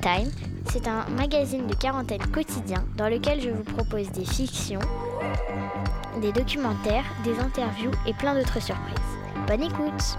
Time, c'est un magazine de quarantaine quotidien dans lequel je vous propose des fictions, des documentaires, des interviews et plein d'autres surprises. Bonne écoute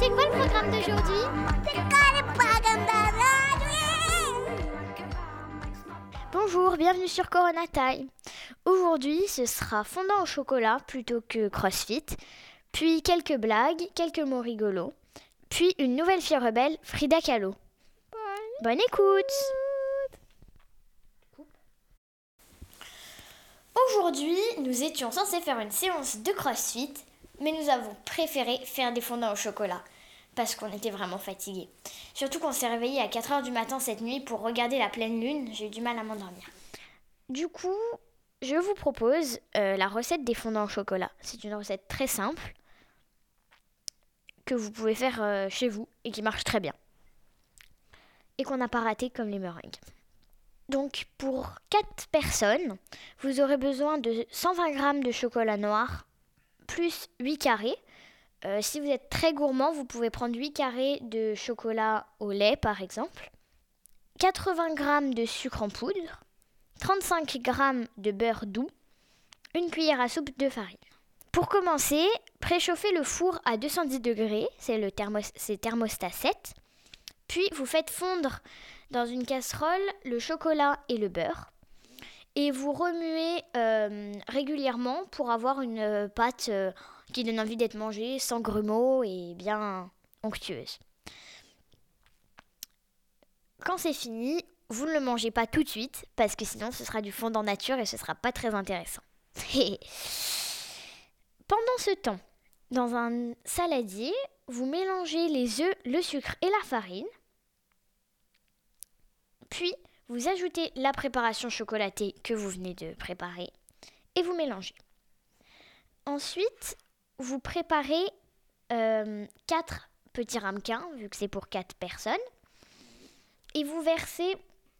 C'est quoi le programme d'aujourd'hui Bonjour, bienvenue sur Corona Time. Aujourd'hui, ce sera fondant au chocolat plutôt que CrossFit, puis quelques blagues, quelques mots rigolos, puis une nouvelle fille rebelle, Frida Kahlo. Bonne écoute Aujourd'hui, nous étions censés faire une séance de CrossFit, mais nous avons préféré faire des fondants au chocolat parce qu'on était vraiment fatigués. Surtout qu'on s'est réveillé à 4h du matin cette nuit pour regarder la pleine lune, j'ai eu du mal à m'endormir. Du coup, je vous propose euh, la recette des fondants au chocolat. C'est une recette très simple que vous pouvez faire euh, chez vous et qui marche très bien. Et qu'on n'a pas raté comme les meringues. Donc pour 4 personnes, vous aurez besoin de 120 g de chocolat noir plus 8 carrés. Euh, si vous êtes très gourmand, vous pouvez prendre 8 carrés de chocolat au lait par exemple, 80 g de sucre en poudre, 35 g de beurre doux, une cuillère à soupe de farine. Pour commencer, préchauffez le four à 210 degrés, c'est le thermostat 7. Puis vous faites fondre dans une casserole le chocolat et le beurre. Et vous remuez euh, régulièrement pour avoir une euh, pâte euh, qui donne envie d'être mangée sans grumeaux et bien onctueuse. Quand c'est fini, vous ne le mangez pas tout de suite parce que sinon ce sera du fondant nature et ce sera pas très intéressant. Pendant ce temps, dans un saladier, vous mélangez les œufs, le sucre et la farine. Puis, vous ajoutez la préparation chocolatée que vous venez de préparer et vous mélangez. Ensuite, vous préparez 4 petits ramequins, vu que c'est pour 4 personnes, et vous versez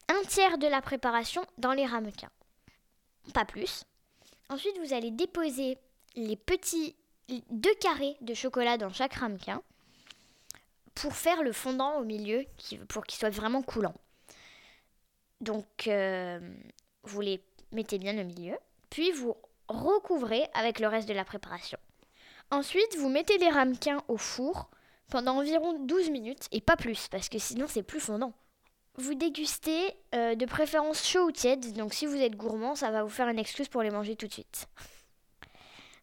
un tiers de la préparation dans les ramequins. Pas plus. Ensuite, vous allez déposer les petits deux carrés de chocolat dans chaque ramequin pour faire le fondant au milieu, pour qu'il soit vraiment coulant. Donc, euh, vous les mettez bien au milieu, puis vous recouvrez avec le reste de la préparation. Ensuite, vous mettez les ramequins au four pendant environ 12 minutes, et pas plus, parce que sinon c'est plus fondant. Vous dégustez euh, de préférence chaud ou tiède, donc si vous êtes gourmand, ça va vous faire une excuse pour les manger tout de suite.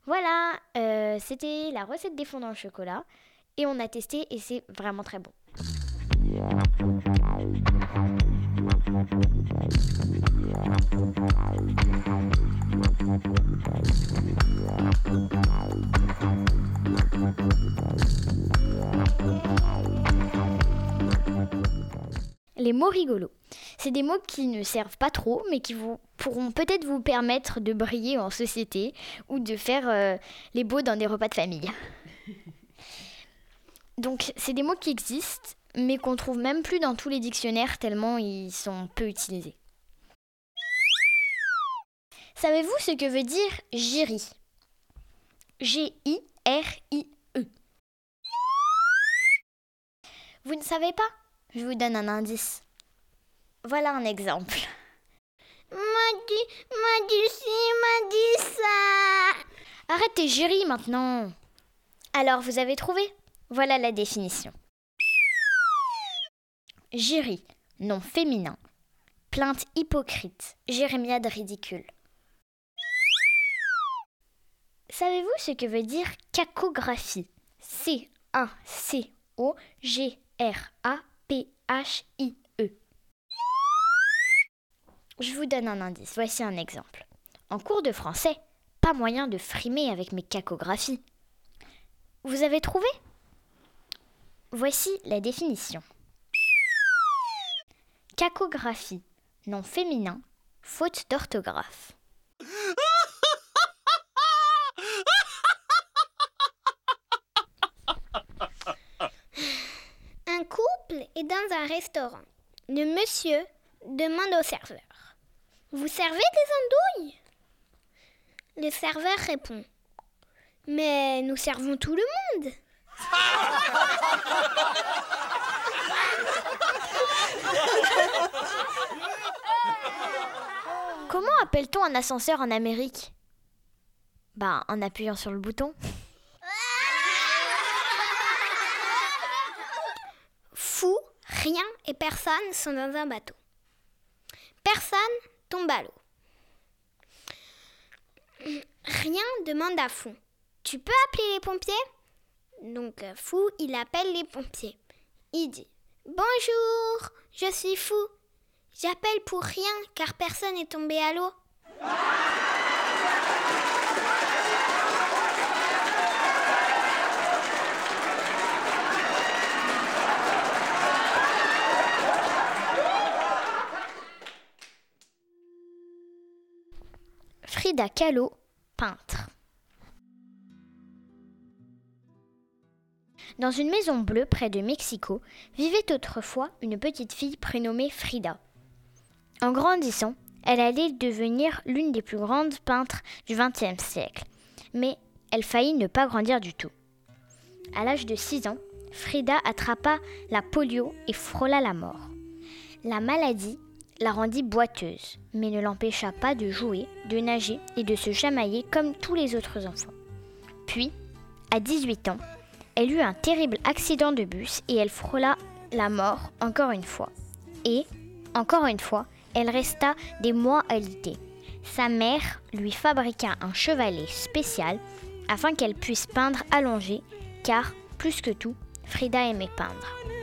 Voilà, euh, c'était la recette des fondants au chocolat, et on a testé, et c'est vraiment très bon. Les mots rigolos. C'est des mots qui ne servent pas trop, mais qui vous, pourront peut-être vous permettre de briller en société ou de faire euh, les beaux dans des repas de famille. Donc, c'est des mots qui existent, mais qu'on trouve même plus dans tous les dictionnaires tellement ils sont peu utilisés. Savez-vous ce que veut dire Jiri G-I-R-I-E. Vous ne savez pas? Je vous donne un indice. Voilà un exemple. M'a dit, m'a dit ci, m'a dit ça. Arrête tes jurys maintenant. Alors, vous avez trouvé? Voilà la définition. Jury, nom féminin. Plainte hypocrite, jérémiade ridicule. Savez-vous ce que veut dire cacographie? C-A-C-O-G-R-A-P-H-I-E. Je vous donne un indice, voici un exemple. En cours de français, pas moyen de frimer avec mes cacographies. Vous avez trouvé? Voici la définition. Cacographie, nom féminin, faute d'orthographe. Un couple est dans un restaurant. Le monsieur demande au serveur Vous servez des andouilles? Le serveur répond Mais nous servons tout le monde. Appelle-t-on un ascenseur en Amérique? Bah, en appuyant sur le bouton. Fou, rien et personne sont dans un bateau. Personne tombe à l'eau. Rien demande à Fou. Tu peux appeler les pompiers? Donc euh, Fou, il appelle les pompiers. Il dit Bonjour, je suis Fou. J'appelle pour rien car personne n'est tombé à l'eau. Frida Kahlo, peintre. Dans une maison bleue près de Mexico vivait autrefois une petite fille prénommée Frida. En grandissant, elle allait devenir l'une des plus grandes peintres du XXe siècle, mais elle faillit ne pas grandir du tout. À l'âge de 6 ans, Frida attrapa la polio et frôla la mort. La maladie la rendit boiteuse, mais ne l'empêcha pas de jouer, de nager et de se chamailler comme tous les autres enfants. Puis, à 18 ans, elle eut un terrible accident de bus et elle frôla la mort encore une fois. Et, encore une fois, elle resta des mois alitée. Sa mère lui fabriqua un chevalet spécial afin qu'elle puisse peindre allongée, car, plus que tout, Frida aimait peindre.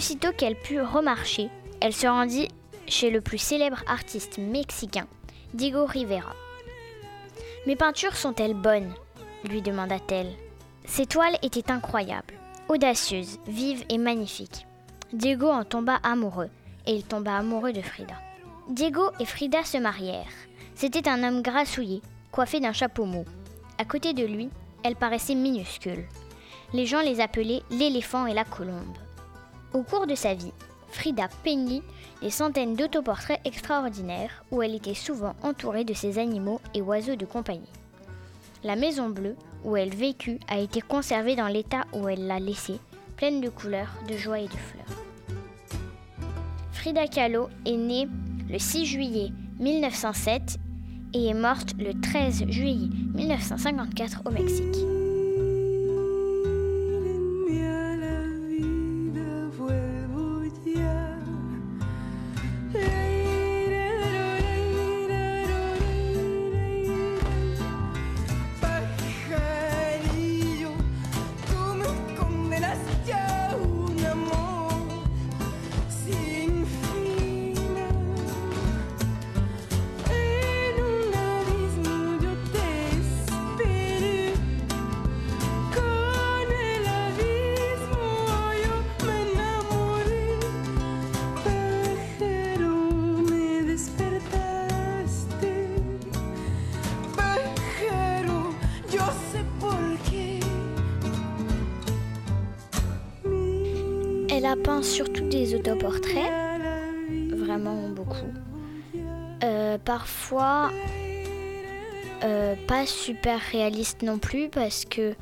Aussitôt qu'elle put remarcher, elle se rendit chez le plus célèbre artiste mexicain, Diego Rivera. Mes peintures sont-elles bonnes? lui demanda-t-elle. Ses toiles étaient incroyables, audacieuses, vives et magnifiques. Diego en tomba amoureux, et il tomba amoureux de Frida. Diego et Frida se marièrent. C'était un homme grassouillé, coiffé d'un chapeau mou. À côté de lui, elle paraissait minuscule. Les gens les appelaient l'éléphant et la colombe. Au cours de sa vie, Frida peignit des centaines d'autoportraits extraordinaires où elle était souvent entourée de ses animaux et oiseaux de compagnie. La Maison Bleue, où elle vécut, a été conservée dans l'état où elle l'a laissée, pleine de couleurs, de joie et de fleurs. Frida Kahlo est née le 6 juillet 1907 et est morte le 13 juillet 1954 au Mexique. Peint surtout des autoportraits, vraiment beaucoup. Euh, parfois, euh, pas super réaliste non plus parce que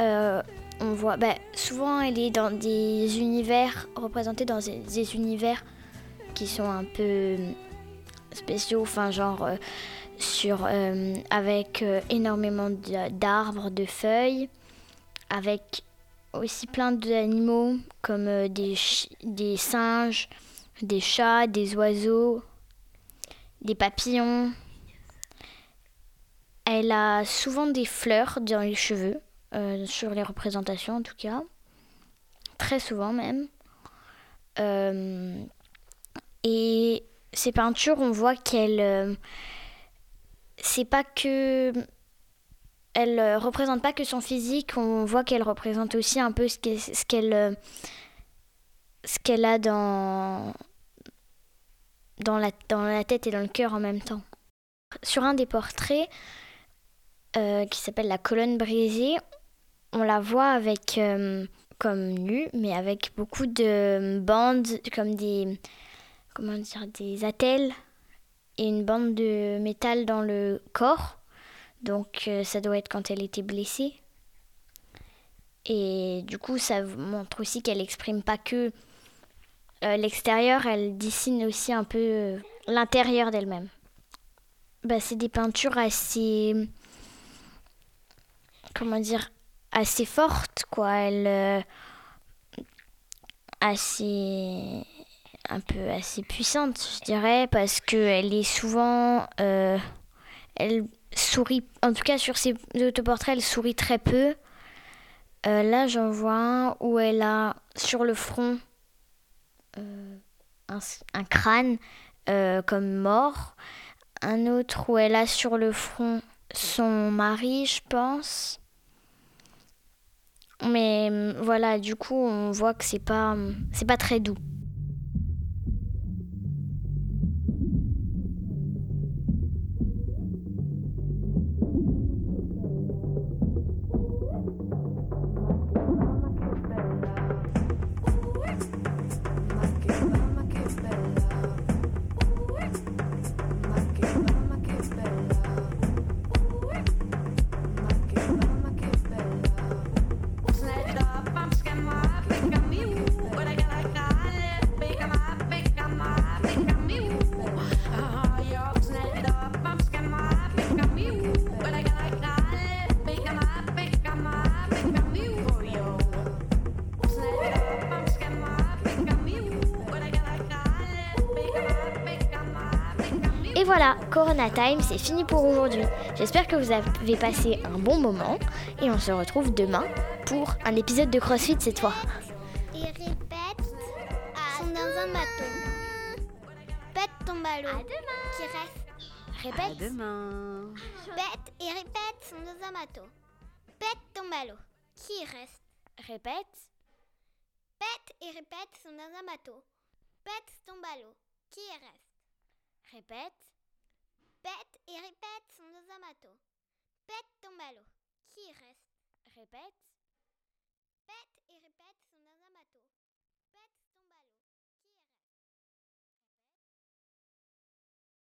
euh, on voit, bah, souvent elle est dans des univers représentée dans des, des univers qui sont un peu spéciaux, enfin genre sur avec énormément d'arbres, de feuilles, avec aussi plein d'animaux comme euh, des, des singes, des chats, des oiseaux, des papillons. Elle a souvent des fleurs dans les cheveux, euh, sur les représentations en tout cas. Très souvent même. Euh, et ces peintures, on voit qu'elle. c'est pas que. Elle euh, représente pas que son physique, on voit qu'elle représente aussi un peu ce euh, qu'elle a dans, la, dans la tête et dans le cœur en même temps. Sur un des portraits, euh, qui s'appelle La colonne brisée, on la voit avec, comme nue, mais avec beaucoup de bandes, comme des, comment dire, des attelles et une bande de métal dans le corps. Donc euh, ça doit être quand elle était blessée. Et du coup, ça montre aussi qu'elle exprime pas que euh, l'extérieur, elle dessine aussi un peu euh, l'intérieur d'elle-même. Bah, c'est des peintures assez, comment dire, assez fortes, quoi. Elle, assez, un peu assez puissante, je dirais, parce qu'elle est souvent, elle sourit, en tout cas sur ses autoportraits, elle sourit très peu. Euh, là, j'en vois un où elle a sur le front euh, un, crâne euh, comme mort. Un autre où elle a sur le front son mari, je pense. Mais hum, voilà, du coup, on voit que c'est pas, hum, c'est pas très doux. Et voilà, Corona Time, c'est fini pour aujourd'hui. J'espère que vous avez passé un bon moment et on se retrouve demain pour un épisode de CrossFit cette fois. Et répète, sont dans un bateau. Pète ton ballon qui reste. À Répète, demain. pète et répète, sont dans un bateau. Pète ton ballon qui reste. Répète. Pète et répète, sont dans un bateau. Pète ton ballon qui reste. Répète. Pète et répète, sont un bateau. Pète ton ballon qui reste? Répète.